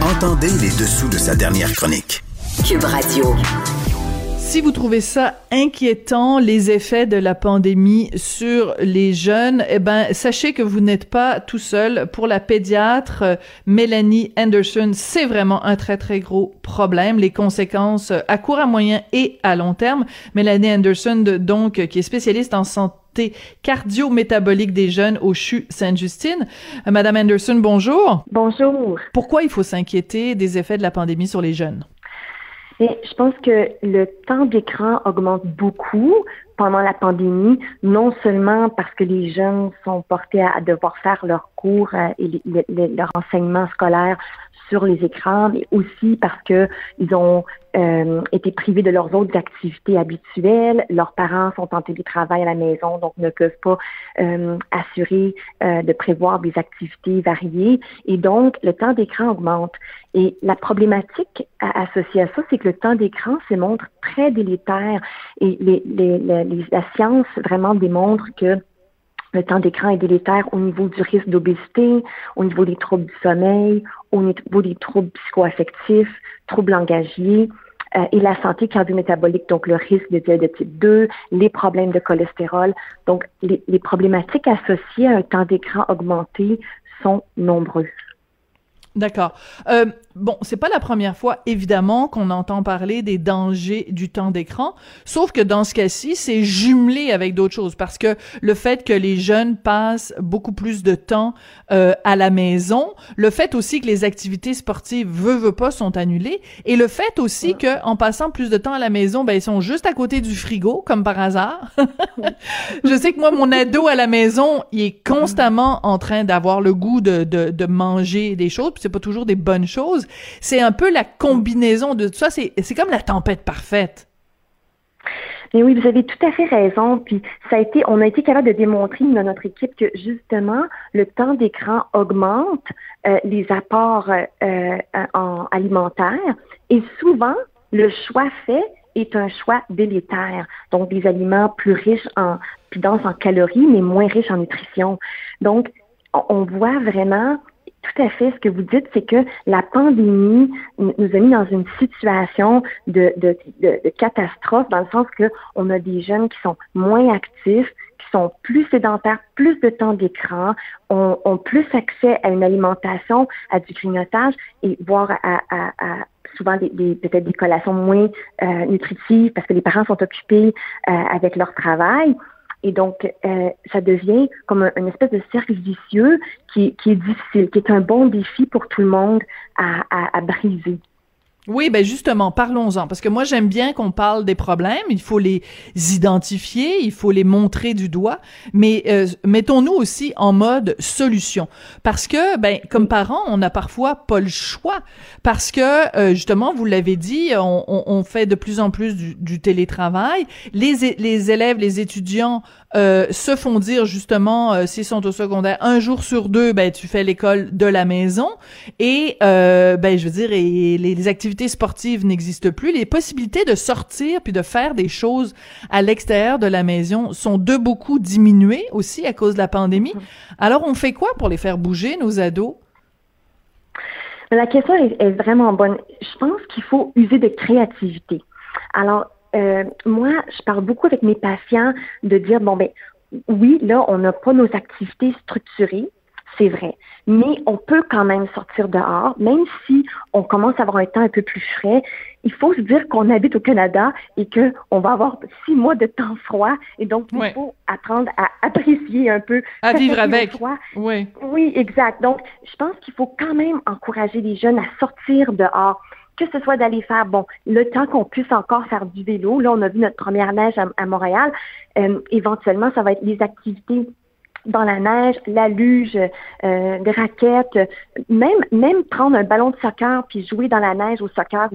Entendez les dessous de sa dernière chronique. Cube Radio. Si vous trouvez ça inquiétant, les effets de la pandémie sur les jeunes, eh ben, sachez que vous n'êtes pas tout seul. Pour la pédiatre euh, Mélanie Anderson, c'est vraiment un très, très gros problème. Les conséquences à court, à moyen et à long terme. Mélanie Anderson, donc, qui est spécialiste en santé cardio-métabolique des jeunes au CHU Sainte-Justine. Euh, Madame Anderson, bonjour. Bonjour. Pourquoi il faut s'inquiéter des effets de la pandémie sur les jeunes? Je pense que le temps d'écran augmente beaucoup pendant la pandémie, non seulement parce que les jeunes sont portés à, devoir faire leurs cours euh, et leur enseignement scolaire sur les écrans, mais aussi parce que ils ont euh, été privés de leurs autres activités habituelles. Leurs parents sont en télétravail à la maison, donc ne peuvent pas euh, assurer euh, de prévoir des activités variées. Et donc, le temps d'écran augmente. Et la problématique associée à ça, c'est que le temps d'écran se montre très délétère. Et les, les, les, la science vraiment démontre que le temps d'écran est délétère au niveau du risque d'obésité, au niveau des troubles du sommeil, au niveau des troubles psychoaffectifs, troubles langagiers euh, et la santé cardio-métabolique, donc le risque de diabète type 2, les problèmes de cholestérol. Donc, les, problématiques associées à un temps d'écran augmenté sont nombreuses. D'accord. Euh, bon, c'est pas la première fois, évidemment, qu'on entend parler des dangers du temps d'écran, sauf que dans ce cas-ci, c'est jumelé avec d'autres choses, parce que le fait que les jeunes passent beaucoup plus de temps euh, à la maison, le fait aussi que les activités sportives, veut, veut pas, sont annulées, et le fait aussi que en passant plus de temps à la maison, ben, ils sont juste à côté du frigo, comme par hasard. Je sais que moi, mon ado à la maison, il est constamment en train d'avoir le goût de, de, de manger des choses, c'est pas toujours des bonnes choses. C'est un peu la combinaison de tout ça. C'est, c'est comme la tempête parfaite. Mais oui, vous avez tout à fait raison. Puis ça a été, on a été capable de démontrer dans notre équipe que justement le temps d'écran augmente euh, les apports euh, en alimentaires et souvent le choix fait est un choix délétère. Donc des aliments plus riches en plus denses en calories mais moins riches en nutrition. Donc on voit vraiment tout à fait. Ce que vous dites, c'est que la pandémie nous a mis dans une situation de, de, de, catastrophe, dans le sens que on a des jeunes qui sont moins actifs, qui sont plus sédentaires, plus de temps d'écran, ont, ont, plus accès à une alimentation, à du grignotage et voire à, à, à souvent des, des peut-être des collations moins euh, nutritives parce que les parents sont occupés euh, avec leur travail. Et donc, euh, ça devient comme un, une espèce de cercle vicieux qui, est difficile, qui est un bon défi pour tout le monde à briser. Oui, ben justement, parlons-en, parce que moi j'aime bien qu'on parle des problèmes, il faut les identifier, il faut les montrer du doigt, mais euh, mettons-nous aussi en mode solution, parce que, ben, comme parents, on n'a parfois pas le choix, parce que euh, justement, vous l'avez dit, on, on, on, fait de plus en plus du, du télétravail, les, les élèves, les étudiants euh, se font dire justement, euh, s'ils sont au secondaire, un jour sur deux, ben tu fais l'école de la maison, et euh, ben je veux dire, et les activités sportives n'existent plus, les possibilités de sortir puis de faire des choses à l'extérieur de la maison sont de beaucoup diminuées aussi à cause de la pandémie. Mm-hmm. Alors, on fait quoi pour les faire bouger, nos ados? La question est, vraiment bonne. Je pense qu'il faut user de créativité. Alors, euh, moi, je parle beaucoup avec mes patients de dire, bon, ben, oui, là, on n'a pas nos activités structurées, c'est vrai. Mais on peut quand même sortir dehors, même si on commence à avoir un temps un peu plus frais. Il faut se dire qu'on habite au Canada et que on va avoir six mois de temps froid et donc il faut apprendre à apprécier un peu à vivre avec. Froid. Oui. Oui, exact. Donc, je pense qu'il faut quand même encourager les jeunes à sortir dehors que ce soit d'aller faire, bon, le temps qu'on puisse encore faire du vélo. Là, on a vu notre première neige à, Montréal. Euh, éventuellement, ça va être les activités dans la neige, la luge, euh, des raquettes, même même prendre un ballon de soccer puis jouer dans la neige au soccer.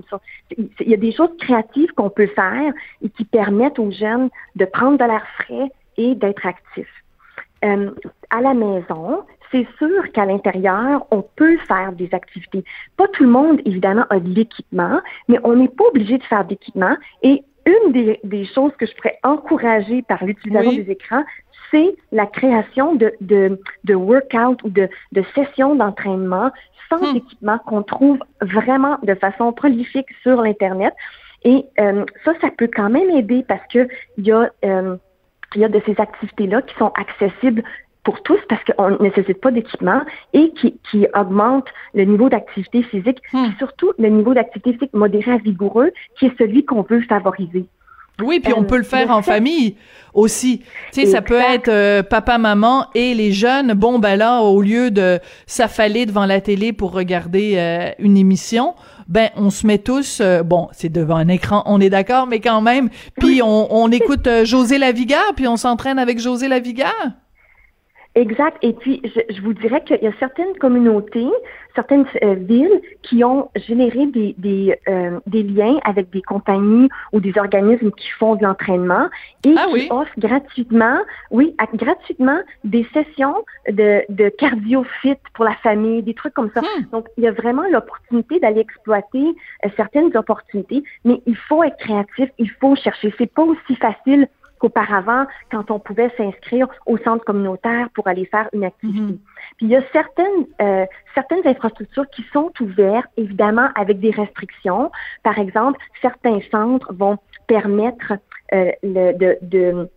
Il y a des choses créatives qu'on peut faire et qui permettent aux jeunes de prendre de l'air frais et d'être actifs. Euh, à la maison, c'est sûr qu'à l'intérieur, on peut faire des activités. Pas tout le monde, évidemment, a de l'équipement, mais on n'est pas obligé de faire d'équipement. Et une des, des, choses que je pourrais encourager par l'utilisation des écrans, c'est la création de, de, de workout ou de, de sessions d'entraînement sans hmm. équipement qu'on trouve vraiment de façon prolifique sur l'Internet. Et euh, ça, ça peut quand même aider parce que il y a euh, il y a de ces activités-là qui sont accessibles pour tous parce qu'on ne nécessite pas d'équipement et qui, qui augmente le niveau d'activité physique, hmm. et surtout le niveau d'activité physique modéré à vigoureux, qui est celui qu'on veut favoriser. Oui, puis on euh, peut le faire en famille aussi. Tu sais, ça peut être euh, papa, maman et les jeunes. Bon, ben là, au lieu de s'affaler devant la télé pour regarder euh, une émission, ben on se met tous, bon, c'est devant un écran, on est d'accord, mais quand même. Puis on, on écoute José Lavigard, puis on s'entraîne avec José Lavigard. Exact. Et puis, je, je vous dirais qu'il y a certaines communautés, certaines euh, villes qui ont généré des, des, euh, des, liens avec des compagnies ou des organismes qui font de l'entraînement et ah qui offrent gratuitement, oui, gratuitement des sessions de, de cardio fit pour la famille, des trucs comme ça. Hmm. Donc, il y a vraiment l'opportunité d'aller exploiter euh, certaines opportunités, mais il faut être créatif, il faut chercher. C'est pas aussi facile qu'auparavant, quand on pouvait s'inscrire au centre communautaire pour aller faire une activité. Mhm. Puis il y a certaines euh, certaines infrastructures qui sont ouvertes, évidemment avec des restrictions. Par exemple, certains centres vont permettre euh, le, de, de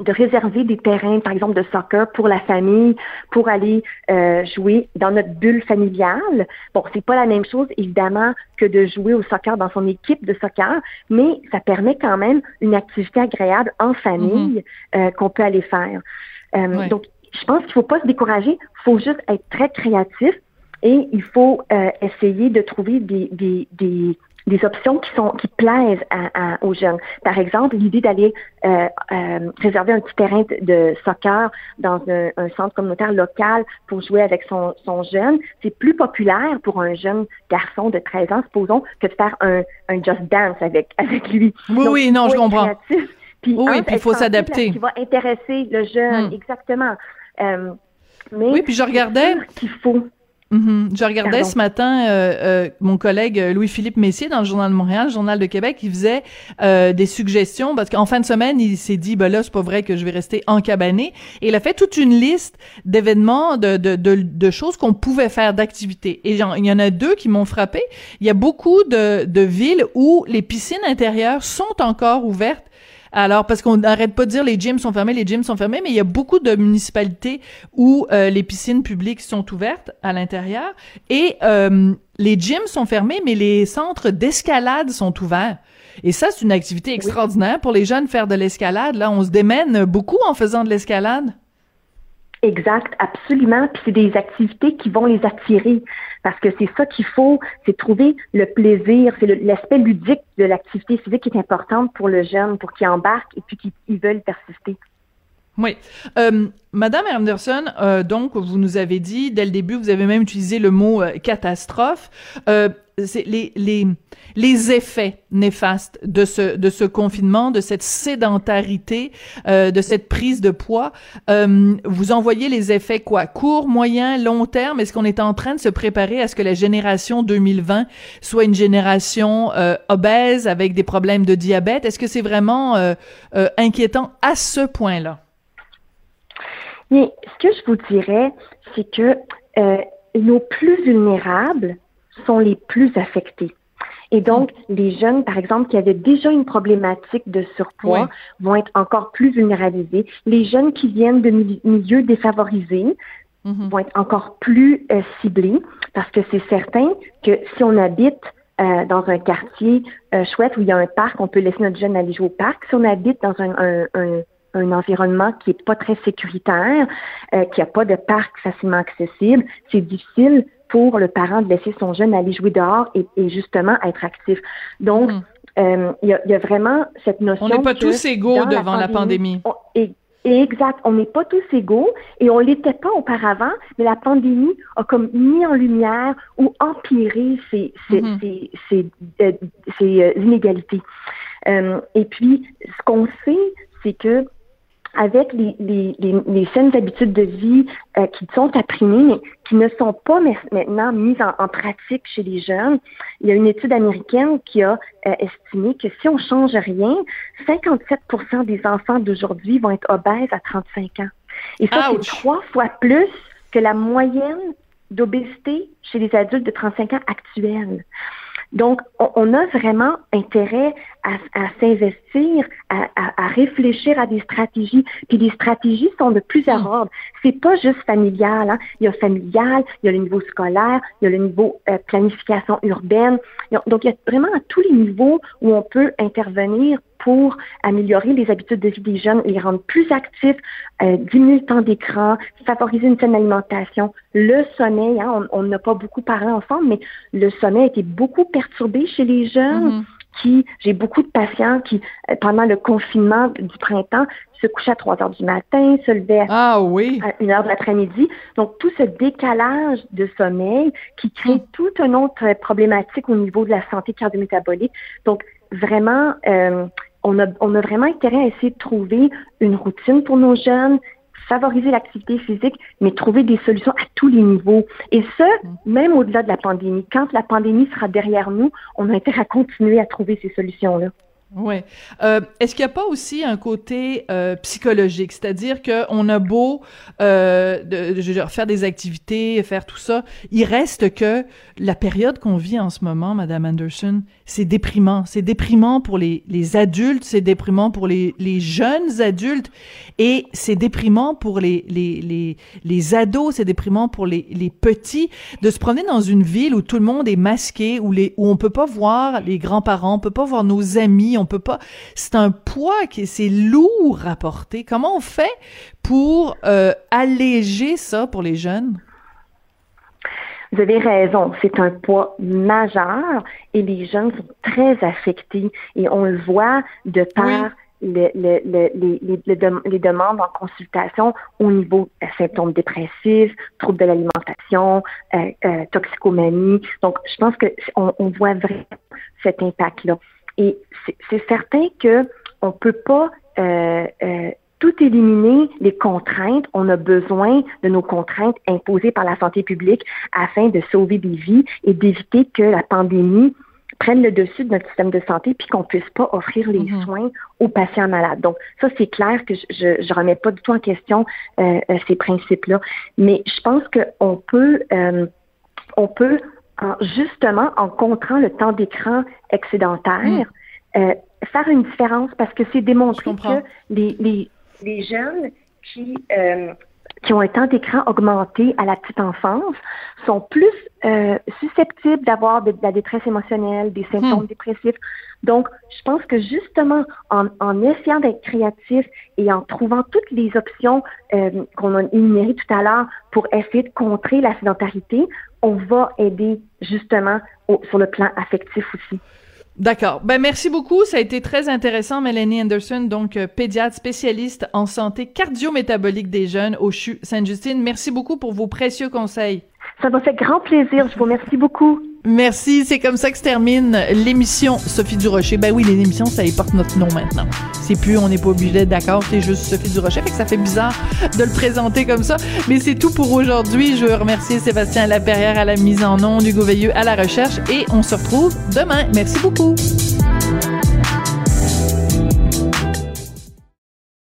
de réserver des terrains, par exemple, de soccer pour la famille, pour aller euh, jouer dans notre bulle familiale. Bon, c'est pas la même chose, évidemment, que de jouer au soccer dans son équipe de soccer, mais ça permet quand même une activité agréable en famille mm-hmm. euh, qu'on peut aller faire. Euh, donc, je pense qu'il faut pas se décourager, il faut juste être très créatif et il faut essayer de trouver des, des, des des options qui sont qui plaisent à, aux jeunes. Par exemple, l'idée d'aller euh, euh, réserver un petit terrain de, soccer dans un, un, centre communautaire local pour jouer avec son, son jeune, c'est plus populaire pour un jeune garçon de 13 ans, supposons, que de faire un, un just dance avec avec lui. Oui, oui, non, je comprends. Puis oui, puis il faut s'adapter. Qui va intéresser le jeune, hmm. exactement. Euh, mais oui, puis je regardais. qu'il faut. Mm-hmm. Je regardais ce matin euh, euh, mon collègue euh, Louis-Philippe Messier dans le Journal de Montréal, le Journal de Québec, il faisait des suggestions parce qu'en fin de semaine, il s'est dit, ben là, c'est pas vrai que je vais rester encabané. Et il a fait toute une liste d'événements, de, de, de, de, choses qu'on pouvait faire, d'activités. Et il y en a deux qui m'ont frappé. Il y a beaucoup de, de villes où les piscines intérieures sont encore ouvertes alors, parce qu'on n'arrête pas de dire les gyms sont fermés, les gyms sont fermés, mais il y a beaucoup de municipalités où euh, les piscines publiques sont ouvertes à l'intérieur et euh, les gyms sont fermés, mais les centres d'escalade sont ouverts. Et ça, c'est une activité extraordinaire pour les jeunes faire de l'escalade. Là, on se démène beaucoup en faisant de l'escalade. Exact, absolument. Puis c'est des activités qui vont les attirer parce que c'est ça qu'il faut, c'est trouver le plaisir, c'est l'aspect ludique de l'activité physique qui est importante pour le jeune, pour qu'il embarque et puis qu'il veuille persister. Oui. Euh, Madame Anderson, euh, donc, vous nous avez dit, dès le début, vous avez même utilisé le mot euh, catastrophe. Euh, les, les, les effets néfastes de ce, de ce confinement, de cette sédentarité, euh, de cette prise de poids. Euh, vous envoyez les effets quoi? Court, moyen, long terme? Est-ce qu'on est en train de se préparer à ce que la génération 2020 soit une génération euh, obèse avec des problèmes de diabète? Est-ce que c'est vraiment inquiétant à ce point-là? Mais ce que je vous dirais, c'est que nos plus vulnérables, sont les plus affectés. Et donc, les jeunes, par exemple, qui avaient déjà une problématique de surpoids, vont être encore plus vulnérabilisés. Les jeunes qui viennent de milieux défavorisés mhm. vont être encore plus euh, ciblés parce que c'est certain que si on habite euh, dans un quartier euh, chouette où il y a un parc, on peut laisser notre jeune aller jouer au parc. Si on habite dans un, un, un un environnement qui est pas très sécuritaire, euh, qui a pas de parc facilement accessible, c'est difficile pour le parent de laisser son jeune aller jouer dehors et, justement être actif. Donc, hmm. euh, il y, a, vraiment cette notion. On n'est pas tous égaux devant la pandémie. et, Exact. On n'est pas tous égaux et on l'était pas auparavant, mais la pandémie a comme mis en lumière ou empiré ces, ces, ces, euh, euh, inégalités. Euh, et puis, ce qu'on sait, c'est que avec les, les, les, saines habitudes de vie euh, qui sont apprimées, mais qui ne sont pas maintenant mises en, pratique chez les jeunes. Il y a une étude américaine qui a euh, estimé que si on change rien, 57 des enfants d'aujourd'hui vont être obèses à 35 ans. Et ça, c'est trois fois plus que la moyenne d'obésité chez les adultes de 35 ans actuels. Donc, on, a vraiment intérêt à, s'investir, à, réfléchir à des stratégies. Puis les stratégies sont de plusieurs hmm. ordres. C'est pas juste familial. Hein. Il y a familial, il y a le niveau scolaire, il y a le niveau euh, planification urbaine. Donc, il y a vraiment à tous les niveaux où on peut intervenir pour améliorer les habitudes de vie des jeunes, les rendre plus actifs, euh, diminuer le temps d'écran, favoriser une saine alimentation, le sommeil. Hein, on n'a pas beaucoup parlé ensemble, mais le sommeil a été beaucoup perturbé chez les jeunes. Mm-hmm. Qui, j'ai beaucoup de patients qui, euh, pendant le confinement du printemps, se couchaient à 3 heures du matin, se levaient à, ah, oui. à 1 heure de l'après-midi. Donc, tout ce décalage de sommeil qui crée mm. toute une autre problématique au niveau de la santé cardiométabolique. Donc, vraiment, euh, on a, on a vraiment intérêt à essayer de trouver une routine pour nos jeunes, favoriser l'activité physique, mais trouver des solutions à tous les niveaux. Et ça, même au-delà de la pandémie. Quand la pandémie sera derrière nous, on a intérêt à continuer à trouver ces solutions-là. Oui. Euh, Est-ce qu'il n'y a pas aussi un côté euh, psychologique, c'est-à-dire qu'on a beau euh, de, faire des activités, faire tout ça, il reste que la période qu'on vit en ce moment, Madame Anderson, c'est déprimant. C'est déprimant pour les, les adultes, c'est déprimant pour les, les jeunes adultes, et c'est déprimant pour les, les, les, les ados, c'est déprimant pour les, les petits de se promener dans une ville où tout le monde est masqué, où les où on peut pas voir les grands-parents, on peut pas voir nos amis, peut pas. C'est un poids qui c'est lourd à porter. Comment on fait pour euh, alléger ça pour les jeunes? Vous avez raison, c'est un poids majeur et les jeunes sont très affectés et on le voit de par les, les, les, demandes en consultation au niveau euh, symptômes dépressifs, troubles de l'alimentation, euh, euh, toxicomanie. Donc, je pense que on, voit vraiment cet impact-là. Et c'est certain que on peut pas tout éliminer les contraintes. On a besoin de nos contraintes imposées par la santé publique afin de sauver des vies et d'éviter que la pandémie prenne le dessus de notre système de santé puis qu'on puisse pas offrir les mhm. soins aux patients malades. Donc ça c'est clair que je, je, remets pas du tout en question euh, euh, ces principes-là, mais je pense qu'on peut euh, on peut justement en contrant le temps d'écran excédentaire mhm. faire une différence parce que c'est démontré que les, les les jeunes qui euh, qui ont un temps d'écran augmenté à la petite enfance sont plus euh, susceptibles d'avoir de, la détresse émotionnelle, des symptômes hmm. dépressifs. Donc, je pense que justement, en, en essayant d'être créatif et en trouvant toutes les options euh, qu'on a énumérées tout à l'heure pour essayer de contrer la sédentarité, on va aider justement sur le plan affectif aussi. D'accord. Ben merci beaucoup. Ça a été très intéressant, Mélanie Anderson, donc euh, pédiatre spécialiste en santé cardio-métabolique des jeunes au CHU Sainte-Justine. Merci beaucoup pour vos précieux conseils. Ça m'a fait grand plaisir. Je vous remercie beaucoup. Merci. C'est comme ça que se termine l'émission Sophie Durocher. Ben oui, les émissions, ça y porte notre nom maintenant. C'est plus, on n'est pas obligé d'accord, c'est juste Sophie Durocher. Fait que ça fait bizarre de le présenter comme ça. Mais c'est tout pour aujourd'hui. Je veux remercier Sébastien Laperrière à la mise en nom, du Veilleux à la recherche et on se retrouve demain. Merci beaucoup.